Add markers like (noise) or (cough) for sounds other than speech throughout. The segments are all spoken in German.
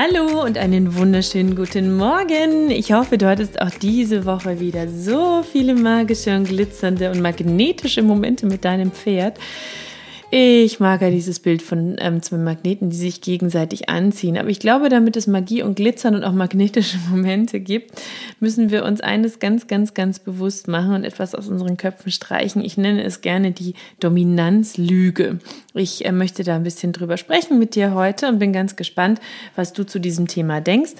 Hallo und einen wunderschönen guten Morgen. Ich hoffe, du hattest auch diese Woche wieder so viele magische und glitzernde und magnetische Momente mit deinem Pferd. Ich mag ja dieses Bild von ähm, zwei Magneten, die sich gegenseitig anziehen. Aber ich glaube, damit es Magie und Glitzern und auch magnetische (laughs) Momente gibt, müssen wir uns eines ganz, ganz, ganz bewusst machen und etwas aus unseren Köpfen streichen. Ich nenne es gerne die Dominanzlüge. Ich äh, möchte da ein bisschen drüber sprechen mit dir heute und bin ganz gespannt, was du zu diesem Thema denkst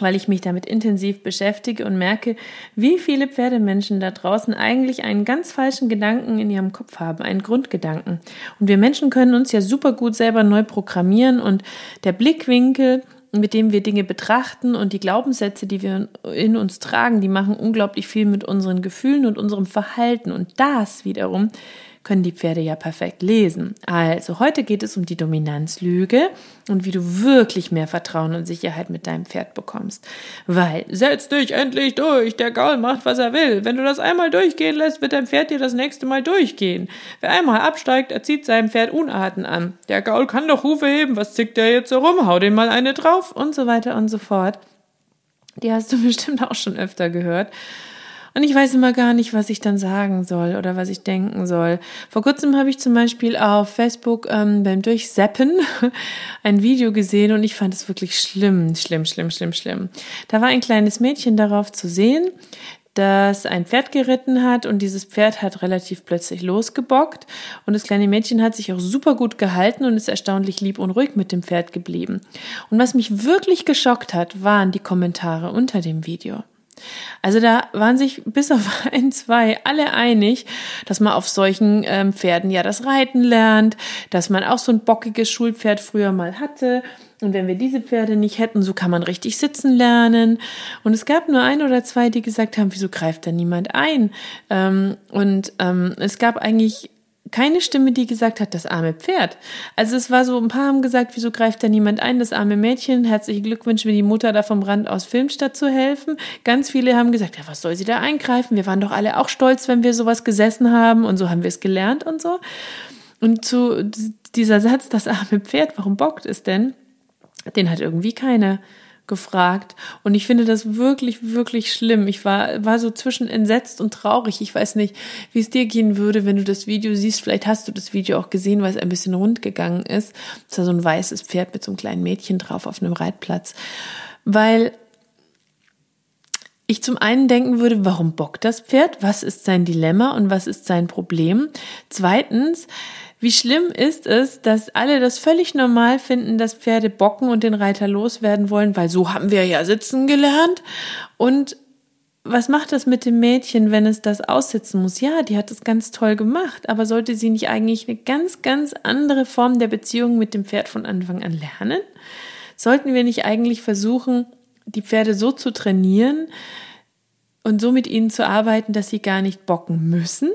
weil ich mich damit intensiv beschäftige und merke, wie viele Pferdemenschen da draußen eigentlich einen ganz falschen Gedanken in ihrem Kopf haben, einen Grundgedanken. Und wir Menschen können uns ja super gut selber neu programmieren und der Blickwinkel, mit dem wir Dinge betrachten und die Glaubenssätze, die wir in uns tragen, die machen unglaublich viel mit unseren Gefühlen und unserem Verhalten. Und das wiederum können die Pferde ja perfekt lesen. Also heute geht es um die Dominanzlüge und wie du wirklich mehr Vertrauen und Sicherheit mit deinem Pferd bekommst. Weil, setz dich endlich durch, der Gaul macht, was er will. Wenn du das einmal durchgehen lässt, wird dein Pferd dir das nächste Mal durchgehen. Wer einmal absteigt, erzieht seinem Pferd Unarten an. Der Gaul kann doch Hufe heben, was zickt der jetzt so rum? Hau den mal eine drauf und so weiter und so fort. Die hast du (laughs) bestimmt auch schon öfter gehört. Und ich weiß immer gar nicht, was ich dann sagen soll oder was ich denken soll. Vor kurzem habe ich zum Beispiel auf Facebook ähm, beim Durchseppen (laughs) ein Video gesehen und ich fand es wirklich schlimm, schlimm, schlimm, schlimm, schlimm. Da war ein kleines Mädchen darauf zu sehen, das ein Pferd geritten hat und dieses Pferd hat relativ plötzlich losgebockt und das kleine Mädchen hat sich auch super gut gehalten und ist erstaunlich lieb und ruhig mit dem Pferd geblieben. Und was mich wirklich geschockt hat, waren die Kommentare unter dem Video. Also da waren sich bis auf (laughs) ein, zwei alle einig, dass man auf solchen ähm, Pferden ja das Reiten lernt, dass man auch so ein bockiges Schulpferd früher mal hatte. Und wenn wir diese Pferde nicht hätten, so kann man richtig sitzen lernen. Und es gab nur ein oder zwei, die gesagt haben, wieso greift da niemand ein? Ähm, und ähm, es gab eigentlich keine Stimme, die gesagt hat, das arme Pferd. Also es war so, ein paar haben gesagt, wieso greift da niemand ein, das arme Mädchen, herzliche Glückwünsche, wie die Mutter da vom Rand aus Filmstadt zu helfen. Ganz viele haben gesagt, ja, was soll sie da eingreifen? Wir waren doch alle auch stolz, wenn wir sowas gesessen haben und so haben wir es gelernt und so. Und zu dieser Satz, das arme Pferd, warum bockt es denn? Den hat irgendwie keiner gefragt. Und ich finde das wirklich, wirklich schlimm. Ich war, war so zwischen entsetzt und traurig. Ich weiß nicht, wie es dir gehen würde, wenn du das Video siehst. Vielleicht hast du das Video auch gesehen, weil es ein bisschen rund gegangen ist. Es war so ein weißes Pferd mit so einem kleinen Mädchen drauf auf einem Reitplatz. Weil ich zum einen denken würde, warum bockt das Pferd? Was ist sein Dilemma und was ist sein Problem? Zweitens, wie schlimm ist es, dass alle das völlig normal finden, dass Pferde bocken und den Reiter loswerden wollen, weil so haben wir ja sitzen gelernt. Und was macht das mit dem Mädchen, wenn es das aussitzen muss? Ja, die hat es ganz toll gemacht, aber sollte sie nicht eigentlich eine ganz, ganz andere Form der Beziehung mit dem Pferd von Anfang an lernen? Sollten wir nicht eigentlich versuchen, die Pferde so zu trainieren und so mit ihnen zu arbeiten, dass sie gar nicht bocken müssen?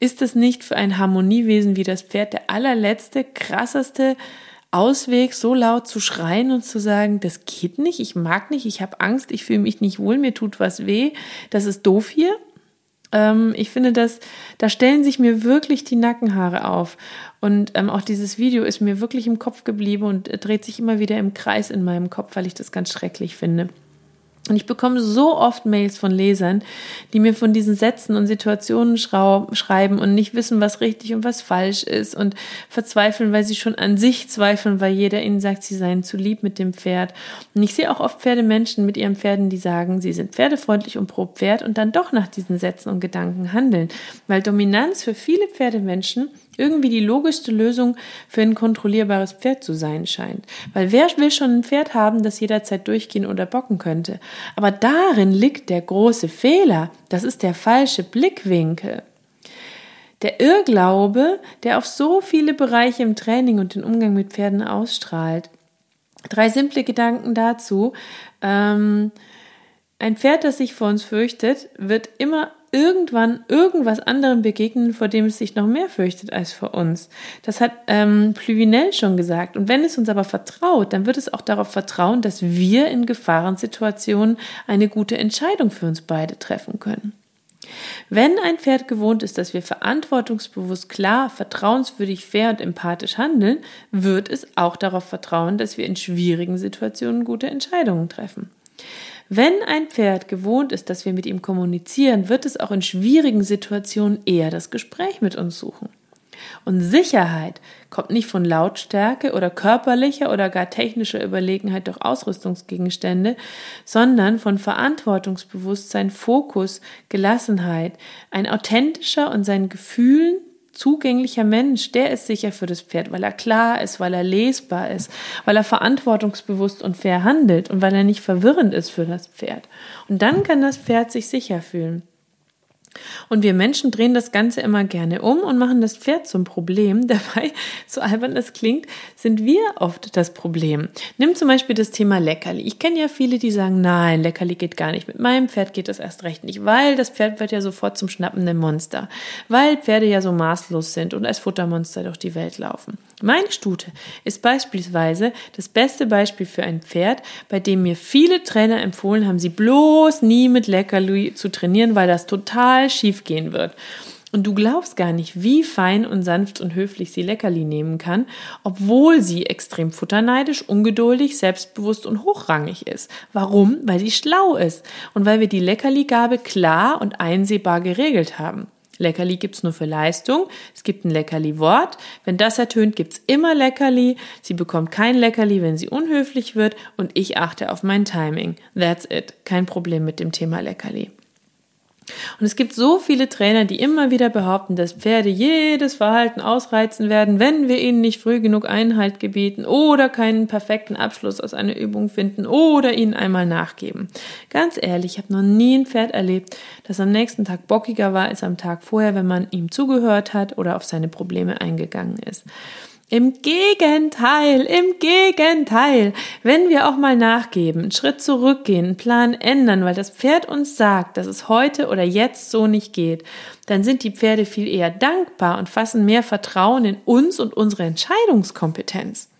Ist es nicht für ein Harmoniewesen wie das Pferd der allerletzte, krasseste Ausweg, so laut zu schreien und zu sagen, das geht nicht, ich mag nicht, ich habe Angst, ich fühle mich nicht wohl, mir tut was weh, das ist doof hier? Ähm, ich finde, dass da stellen sich mir wirklich die Nackenhaare auf. Und ähm, auch dieses Video ist mir wirklich im Kopf geblieben und dreht sich immer wieder im Kreis in meinem Kopf, weil ich das ganz schrecklich finde. Und ich bekomme so oft Mails von Lesern, die mir von diesen Sätzen und Situationen schreiben und nicht wissen, was richtig und was falsch ist und verzweifeln, weil sie schon an sich zweifeln, weil jeder ihnen sagt, sie seien zu lieb mit dem Pferd. Und ich sehe auch oft Pferdemenschen mit ihren Pferden, die sagen, sie sind pferdefreundlich und pro Pferd und dann doch nach diesen Sätzen und Gedanken handeln. Weil Dominanz für viele Pferdemenschen irgendwie die logischste Lösung für ein kontrollierbares Pferd zu sein scheint. Weil wer will schon ein Pferd haben, das jederzeit durchgehen oder bocken könnte? Aber darin liegt der große Fehler. Das ist der falsche Blickwinkel. Der Irrglaube, der auf so viele Bereiche im Training und den Umgang mit Pferden ausstrahlt. Drei simple Gedanken dazu. Ähm, ein Pferd, das sich vor uns fürchtet, wird immer irgendwann irgendwas anderem begegnen, vor dem es sich noch mehr fürchtet als vor uns. Das hat ähm, Pluvinel schon gesagt. Und wenn es uns aber vertraut, dann wird es auch darauf vertrauen, dass wir in Gefahrensituationen eine gute Entscheidung für uns beide treffen können. Wenn ein Pferd gewohnt ist, dass wir verantwortungsbewusst, klar, vertrauenswürdig, fair und empathisch handeln, wird es auch darauf vertrauen, dass wir in schwierigen Situationen gute Entscheidungen treffen. Wenn ein Pferd gewohnt ist, dass wir mit ihm kommunizieren, wird es auch in schwierigen Situationen eher das Gespräch mit uns suchen. Und Sicherheit kommt nicht von Lautstärke oder körperlicher oder gar technischer Überlegenheit durch Ausrüstungsgegenstände, sondern von Verantwortungsbewusstsein, Fokus, Gelassenheit, ein authentischer und seinen Gefühlen zugänglicher Mensch, der ist sicher für das Pferd, weil er klar ist, weil er lesbar ist, weil er verantwortungsbewusst und fair handelt und weil er nicht verwirrend ist für das Pferd. Und dann kann das Pferd sich sicher fühlen. Und wir Menschen drehen das Ganze immer gerne um und machen das Pferd zum Problem. (laughs) Dabei, so albern das klingt, sind wir oft das Problem. Nimm zum Beispiel das Thema Leckerli. Ich kenne ja viele, die sagen, nein, Leckerli geht gar nicht. Mit meinem Pferd geht das erst recht nicht, weil das Pferd wird ja sofort zum schnappenden Monster. Weil Pferde ja so maßlos sind und als Futtermonster durch die Welt laufen. Meine Stute ist beispielsweise das beste Beispiel für ein Pferd, bei dem mir viele Trainer empfohlen haben, sie bloß nie mit Leckerli zu trainieren, weil das total schief gehen wird. Und du glaubst gar nicht, wie fein und sanft und höflich sie Leckerli nehmen kann, obwohl sie extrem futterneidisch, ungeduldig, selbstbewusst und hochrangig ist. Warum? Weil sie schlau ist und weil wir die Leckerli-Gabe klar und einsehbar geregelt haben. Leckerli gibt's nur für Leistung. Es gibt ein Leckerli-Wort. Wenn das ertönt, gibt's immer Leckerli. Sie bekommt kein Leckerli, wenn sie unhöflich wird. Und ich achte auf mein Timing. That's it. Kein Problem mit dem Thema Leckerli. Und es gibt so viele Trainer, die immer wieder behaupten, dass Pferde jedes Verhalten ausreizen werden, wenn wir ihnen nicht früh genug Einhalt gebieten oder keinen perfekten Abschluss aus einer Übung finden oder ihnen einmal nachgeben. Ganz ehrlich, ich habe noch nie ein Pferd erlebt, das am nächsten Tag bockiger war als am Tag vorher, wenn man ihm zugehört hat oder auf seine Probleme eingegangen ist. Im Gegenteil, im Gegenteil. Wenn wir auch mal nachgeben, einen Schritt zurückgehen, einen Plan ändern, weil das Pferd uns sagt, dass es heute oder jetzt so nicht geht, dann sind die Pferde viel eher dankbar und fassen mehr Vertrauen in uns und unsere Entscheidungskompetenz.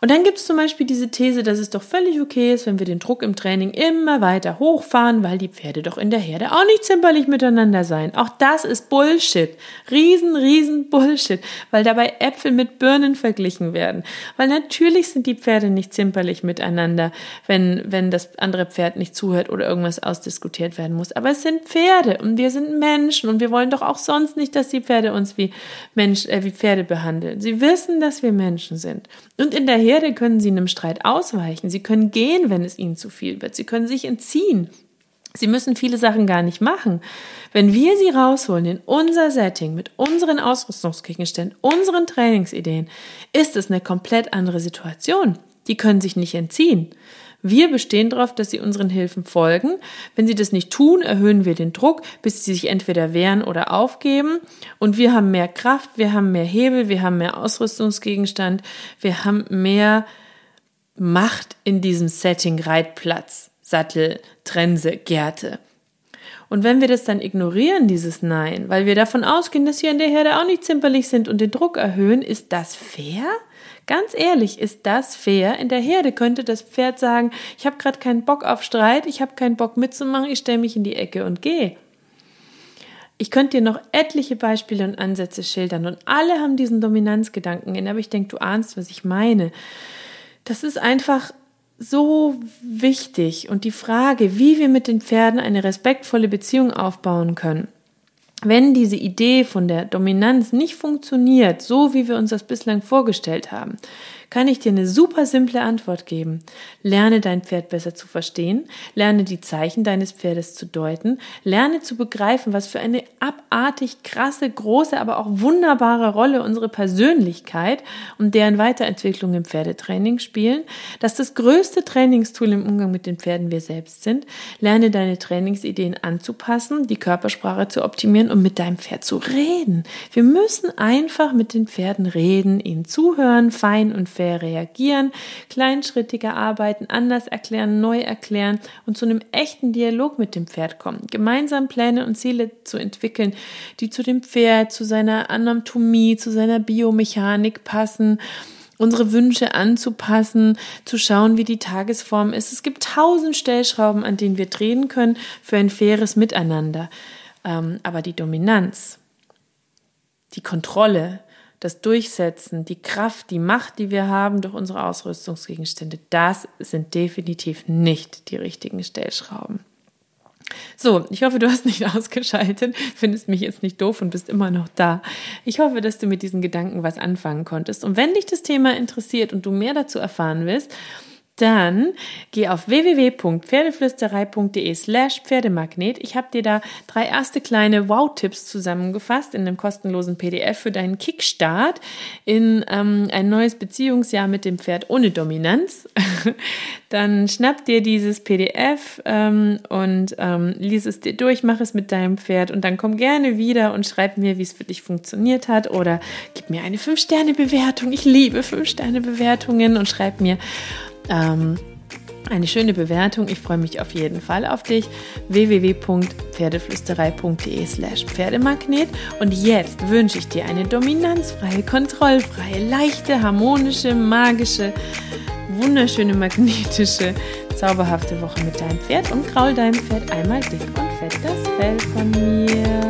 Und dann gibt es zum Beispiel diese These, dass es doch völlig okay ist, wenn wir den Druck im Training immer weiter hochfahren, weil die Pferde doch in der Herde auch nicht zimperlich miteinander seien. Auch das ist Bullshit. Riesen, riesen Bullshit, weil dabei Äpfel mit Birnen verglichen werden. Weil natürlich sind die Pferde nicht zimperlich miteinander, wenn, wenn das andere Pferd nicht zuhört oder irgendwas ausdiskutiert werden muss. Aber es sind Pferde und wir sind Menschen und wir wollen doch auch sonst nicht, dass die Pferde uns wie Mensch, äh, wie Pferde behandeln. Sie wissen, dass wir Menschen sind. Und in der Herde können sie einem Streit ausweichen. Sie können gehen, wenn es ihnen zu viel wird. Sie können sich entziehen. Sie müssen viele Sachen gar nicht machen. Wenn wir sie rausholen in unser Setting mit unseren Ausrüstungsgegenständen, unseren Trainingsideen, ist es eine komplett andere Situation. Die können sich nicht entziehen. Wir bestehen darauf, dass sie unseren Hilfen folgen. Wenn sie das nicht tun, erhöhen wir den Druck, bis sie sich entweder wehren oder aufgeben. Und wir haben mehr Kraft, wir haben mehr Hebel, wir haben mehr Ausrüstungsgegenstand, wir haben mehr Macht in diesem Setting Reitplatz, Sattel, Trense, Gärte. Und wenn wir das dann ignorieren, dieses Nein, weil wir davon ausgehen, dass wir in der Herde auch nicht zimperlich sind und den Druck erhöhen, ist das fair? Ganz ehrlich, ist das fair? In der Herde könnte das Pferd sagen, ich habe gerade keinen Bock auf Streit, ich habe keinen Bock mitzumachen, ich stelle mich in die Ecke und gehe. Ich könnte dir noch etliche Beispiele und Ansätze schildern und alle haben diesen Dominanzgedanken in, aber ich denke, du ahnst, was ich meine. Das ist einfach so wichtig und die Frage, wie wir mit den Pferden eine respektvolle Beziehung aufbauen können. Wenn diese Idee von der Dominanz nicht funktioniert, so wie wir uns das bislang vorgestellt haben, kann ich dir eine super simple Antwort geben. Lerne dein Pferd besser zu verstehen, lerne die Zeichen deines Pferdes zu deuten, lerne zu begreifen, was für eine abartig krasse, große, aber auch wunderbare Rolle unsere Persönlichkeit und deren Weiterentwicklung im Pferdetraining spielen, dass das größte Trainingstool im Umgang mit den Pferden wir selbst sind, lerne deine Trainingsideen anzupassen, die Körpersprache zu optimieren und mit deinem Pferd zu reden. Wir müssen einfach mit den Pferden reden, ihnen zuhören, fein und fair reagieren, kleinschrittiger arbeiten, anders erklären, neu erklären und zu einem echten Dialog mit dem Pferd kommen. Gemeinsam Pläne und Ziele zu entwickeln, die zu dem Pferd, zu seiner Anatomie, zu seiner Biomechanik passen unsere Wünsche anzupassen, zu schauen, wie die Tagesform ist. Es gibt tausend Stellschrauben, an denen wir drehen können für ein faires Miteinander. Ähm, aber die Dominanz, die Kontrolle, das Durchsetzen, die Kraft, die Macht, die wir haben durch unsere Ausrüstungsgegenstände, das sind definitiv nicht die richtigen Stellschrauben. So, ich hoffe, du hast nicht (laughs) ausgeschaltet, findest mich jetzt nicht doof und bist immer noch da. Ich hoffe, dass du mit diesen Gedanken was anfangen konntest. Und wenn dich das Thema interessiert und du mehr dazu erfahren willst, dann geh auf www.pferdeflüsterei.de slash Pferdemagnet. Ich habe dir da drei erste kleine Wow-Tipps zusammengefasst in einem kostenlosen PDF für deinen Kickstart in ähm, ein neues Beziehungsjahr mit dem Pferd ohne Dominanz. (laughs) dann schnapp dir dieses PDF ähm, und ähm, lies es dir durch, mach es mit deinem Pferd und dann komm gerne wieder und schreib mir, wie es für dich funktioniert hat oder gib mir eine 5-Sterne-Bewertung. Ich liebe 5-Sterne-Bewertungen und schreib mir, ähm, eine schöne Bewertung. Ich freue mich auf jeden Fall auf dich. www.pferdeflüsterei.de slash Pferdemagnet. Und jetzt wünsche ich dir eine dominanzfreie, kontrollfreie, leichte, harmonische, magische, wunderschöne, magnetische, zauberhafte Woche mit deinem Pferd und kraul deinem Pferd einmal dick und fett das Fell von mir.